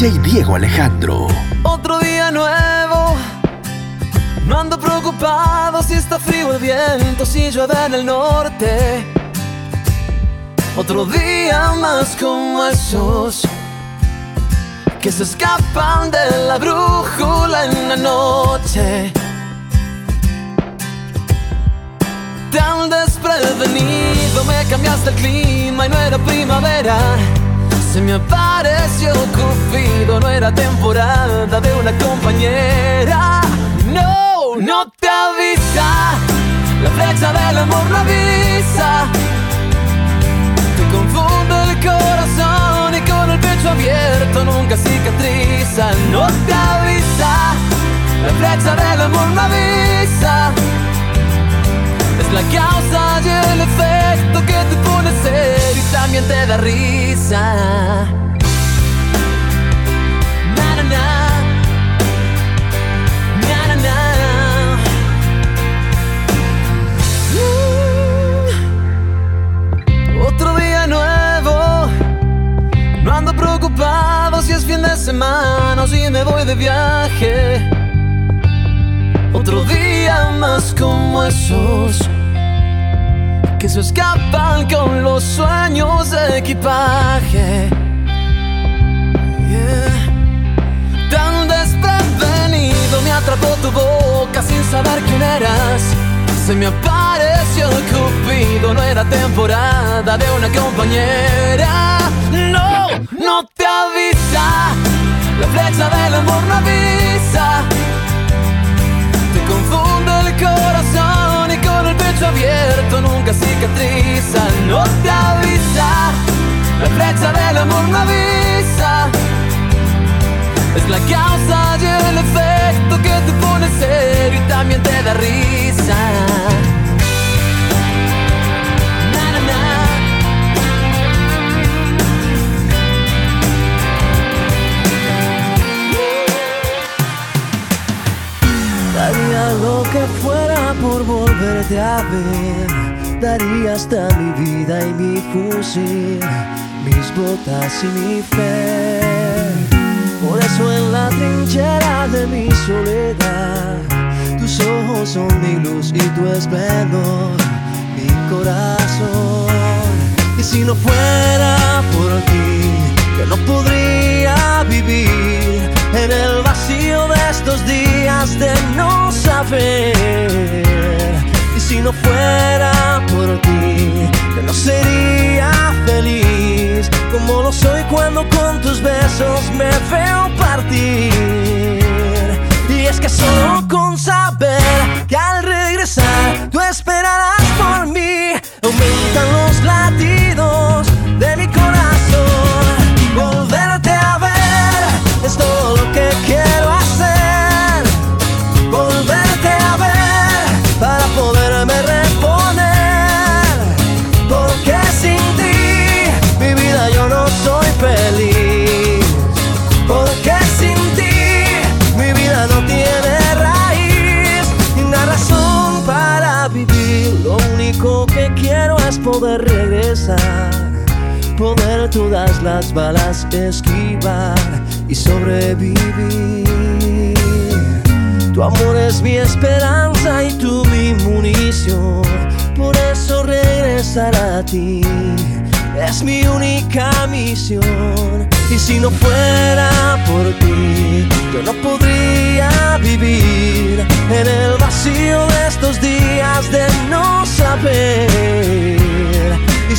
DJ Diego Alejandro. Otro día nuevo. No ando preocupado si está frío el viento, si llueve en el norte. Otro día más como esos que se escapan de la brújula en la noche. Tan desprevenido me cambiaste el clima y no era primavera. Se me apareció Cupido, no era temporada de una compañera. No, no te avisa. La flecha del amor no avisa. Te confunde el corazón y con el pecho abierto nunca cicatriza. No te avisa. La flecha del amor no avisa. Es la causa y el efecto que te pone serio y también te da risa. Si es fin de semana o si me voy de viaje. Otro día más como esos que se escapan con los sueños de equipaje. Tan desprevenido me atrapó tu boca sin saber quién eras. Se me Cupido, no era temporada de una compañera. No, no te avisa. La flecha del amor no avisa. Te confunde el corazón y con el pecho abierto nunca cicatriza. No te avisa. La flecha del amor no avisa. Es la causa y el efecto que te pone serio y también te da risa. Volverte a ver. Daría hasta mi vida y mi fusil, mis botas y mi fe. Por eso en la trinchera de mi soledad, tus ojos son mi luz y tu esplendor, mi corazón. Y si no fuera por ti, yo no podría vivir en el vacío de estos días de no saber. Y si no fuera por ti, no sería feliz como lo soy cuando con tus besos me veo partir. Y es que solo con saber que al regresar tú esperarás por mí, aumentan los latidos regresar, poder todas las balas esquivar y sobrevivir. Tu amor es mi esperanza y tú mi munición. Por eso regresar a ti es mi única misión. Y si no fuera por ti, yo no podría vivir en el vacío de estos días de no saber.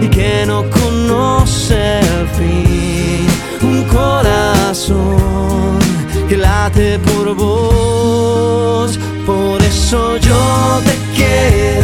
y que no conoce el fin. Un corazón que late por vos, por eso yo te quiero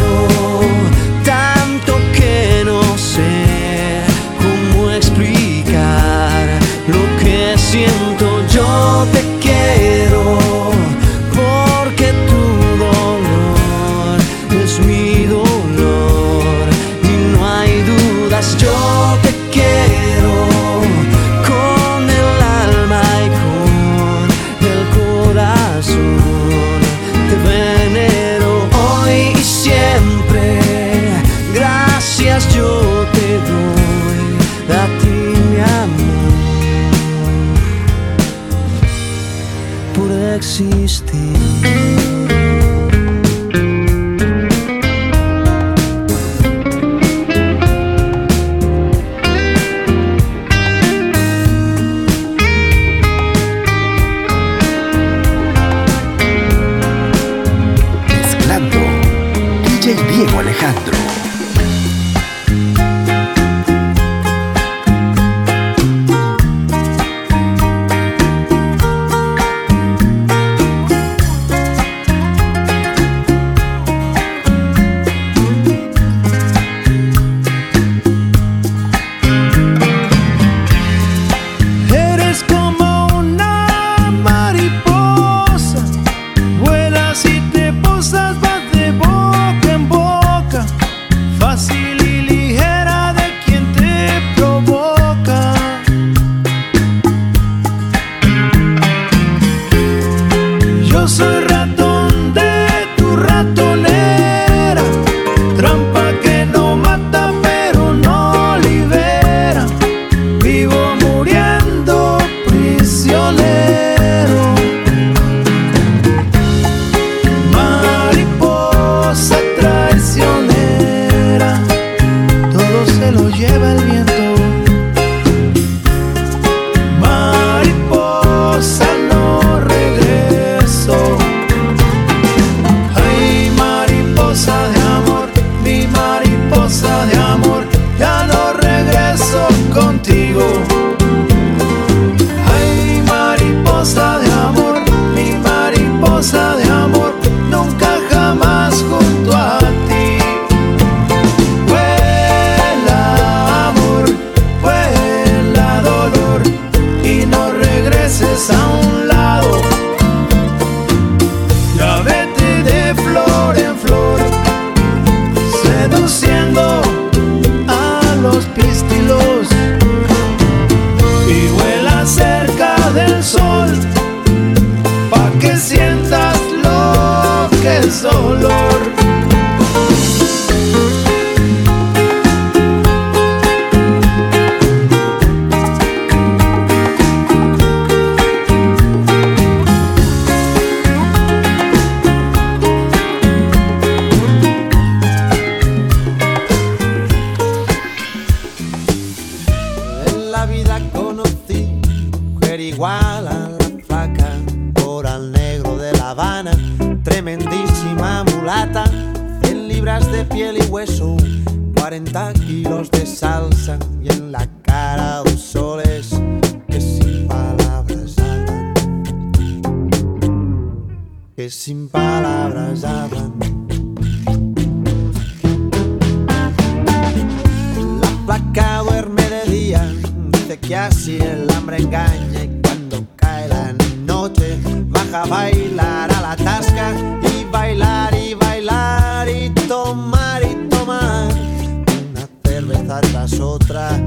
outra.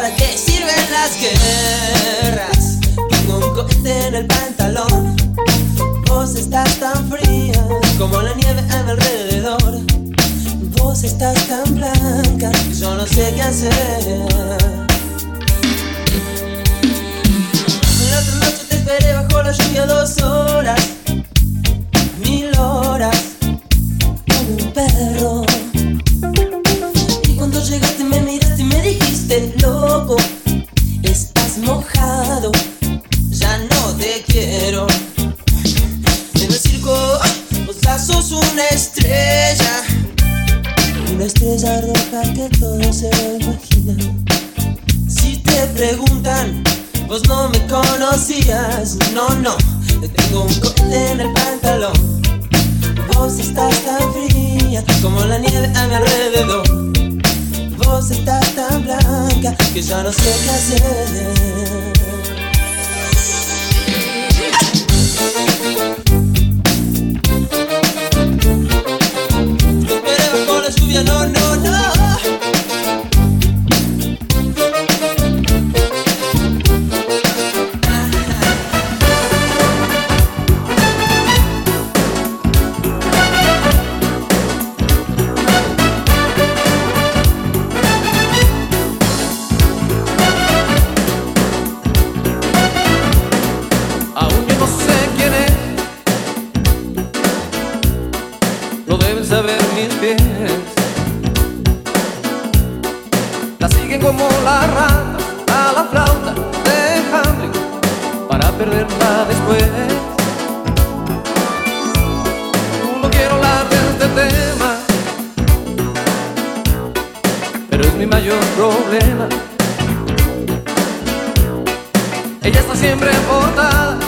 ¿Para qué sirven las guerras? Tengo un cohete en el pantalón. Vos estás tan fría como la nieve a mi alrededor. Vos estás tan blanca, yo no sé qué hacer. Ella está siempre portada.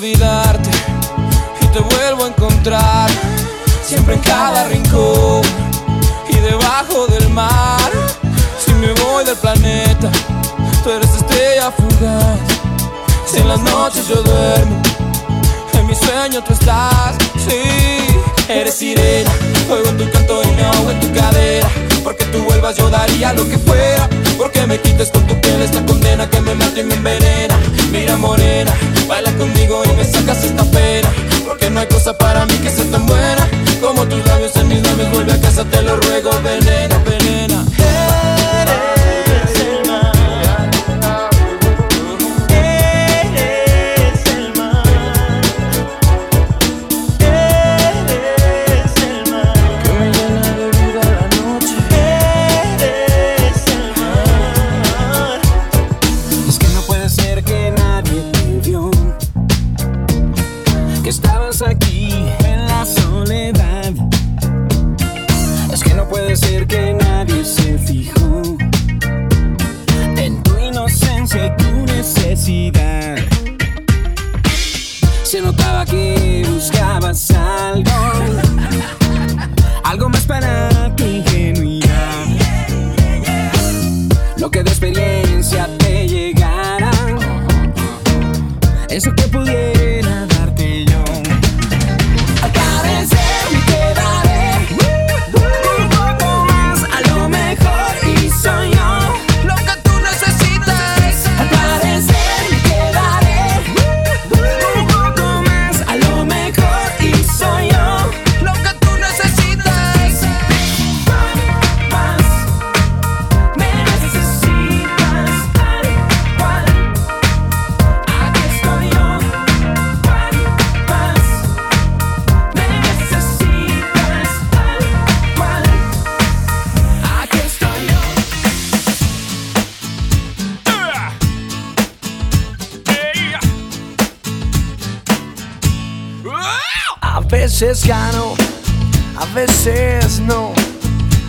Y te vuelvo a encontrar. Siempre en cada rincón y debajo del mar. Si me voy del planeta, tú eres estrella fugaz. Si en las noches yo duermo, en mi sueño tú estás. Sí, eres sirena, oigo tu canto y me ahogo en tu cadera. Porque tú vuelvas yo daría lo que fuera. Porque me quites con tu piel esta condena que me mata y me envenena. Mira morena, baila conmigo y me sacas esta pena. Porque no hay cosa para mí que sea tan buena como tus labios en mis labios. Vuelve a casa, te lo ruego, venena, veces gano, a veces no.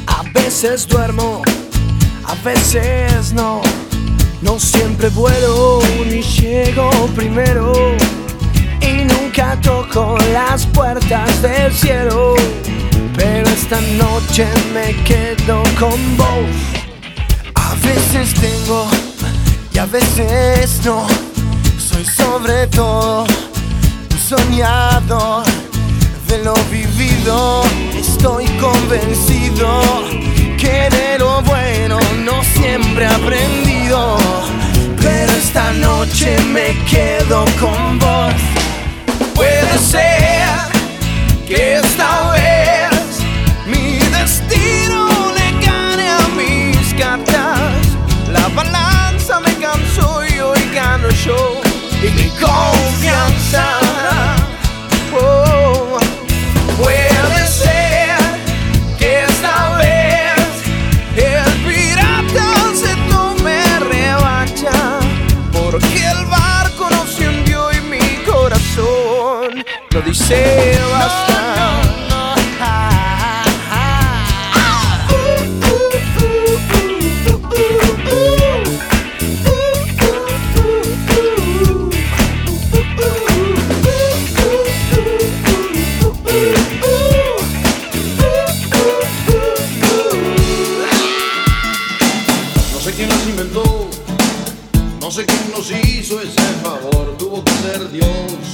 A veces duermo, a veces no. No siempre vuelo ni llego primero. Y nunca toco las puertas del cielo. Pero esta noche me quedo con vos. A veces tengo y a veces no. Soy sobre todo un soñador de lo vivido. Estoy convencido que de lo bueno no siempre he aprendido. Pero esta noche me quedo con vos. Puede ser que esta vez mi destino le gane a mis cartas. La balanza me cansó y hoy gano yo. Y mi confianza. No sé quién nos inventó, no sé quién nos hizo ese favor, tuvo que ser Dios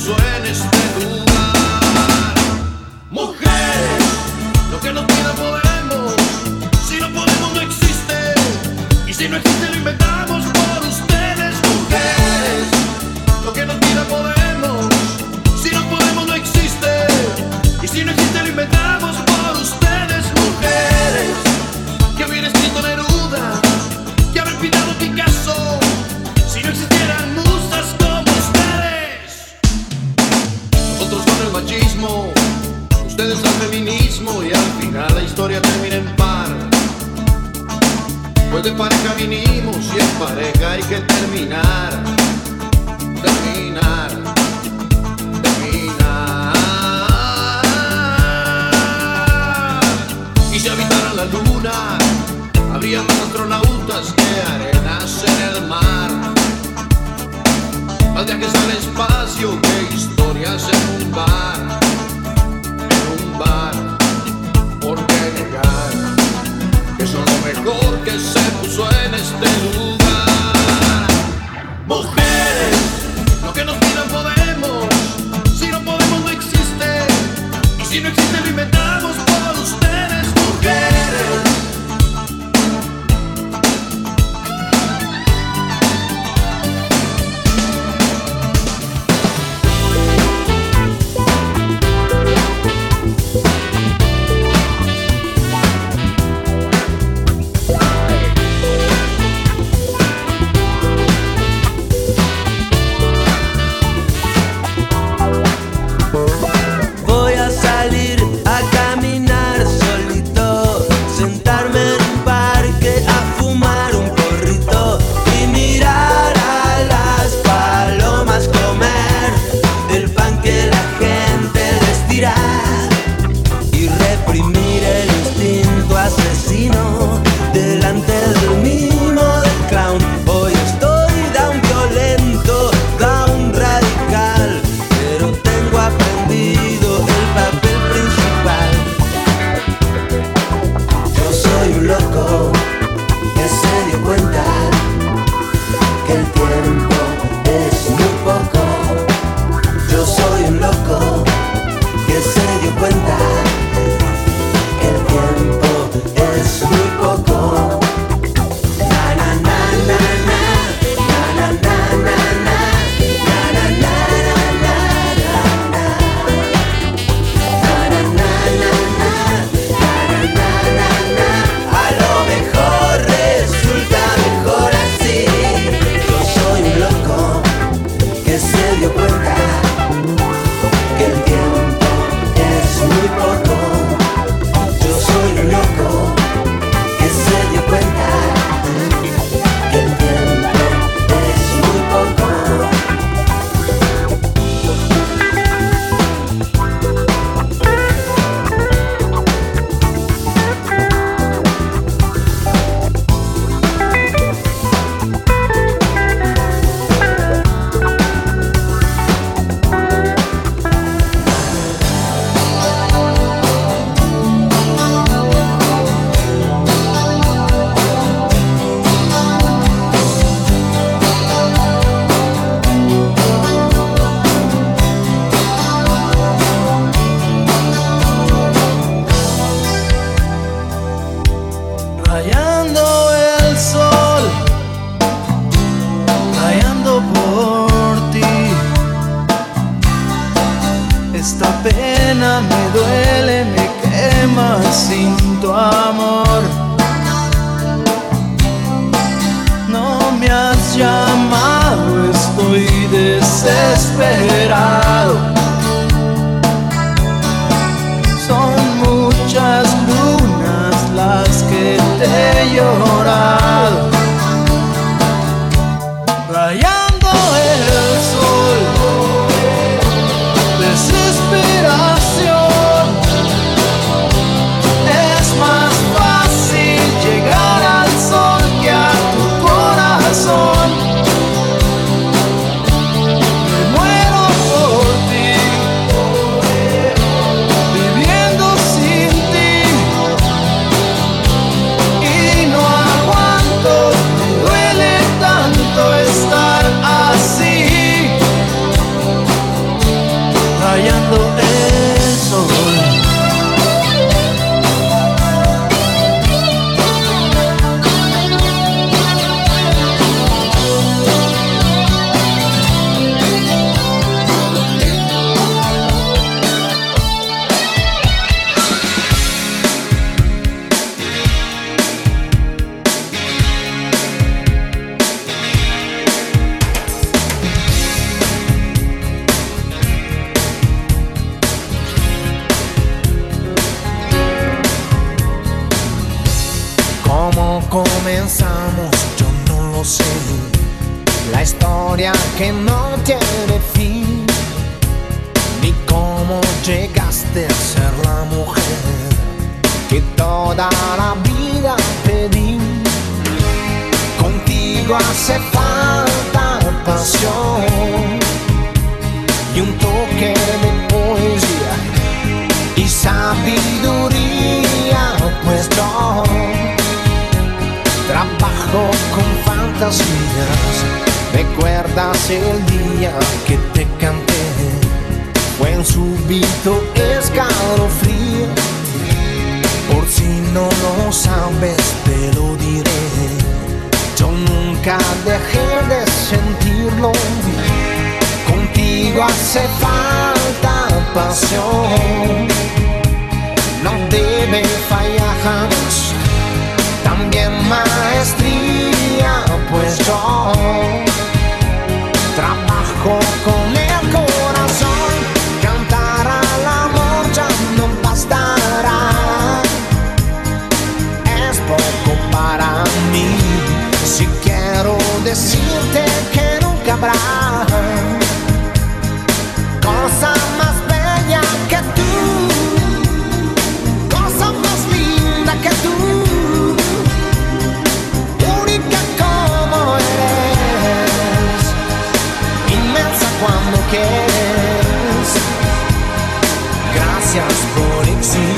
Jerusalem de luz. minute. Gracias por existir.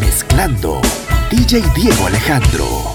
Mezclando DJ Diego Alejandro.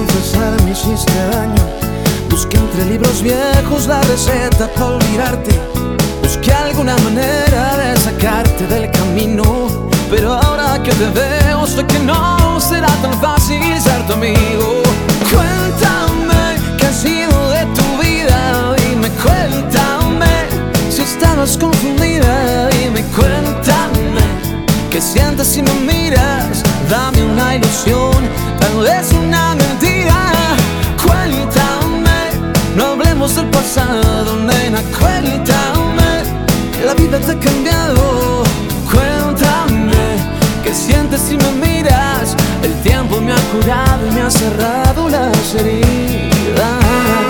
Confesar, me hiciste daño. Busqué entre libros viejos la receta para olvidarte. Busqué alguna manera de sacarte del camino. Pero ahora que te veo, sé que no será tan fácil ser tu amigo. Cuéntame qué ha sido de tu vida. Dime, cuéntame si estabas confundida. Dime, cuéntame qué sientes si me miras. Dame una ilusión, tal vez una mentira. Cuéntame, no hablemos del pasado, nena. Cuéntame, la vida te ha cambiado. Cuéntame, qué sientes si me miras. El tiempo me ha curado y me ha cerrado las heridas.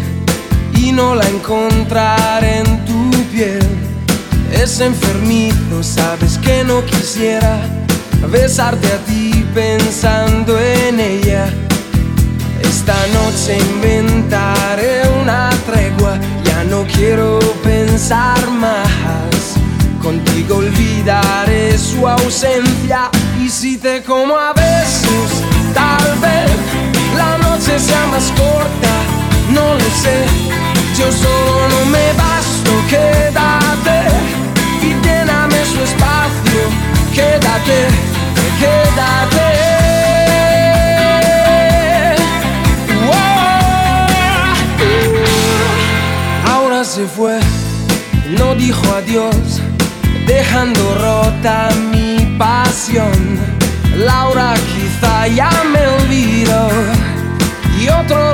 y no la encontraré en tu piel. Es enfermizo, sabes que no quisiera besarte a ti pensando en ella. Esta noche inventaré una tregua, ya no quiero pensar más. Contigo olvidaré su ausencia y si te como a besos, tal vez la noche sea más corta, no lo sé. Yo solo me basto, quédate y lléname su espacio, quédate, quédate. Se fue, no dijo adiós, dejando rota mi pasión. Laura quizá ya me olvidó y otro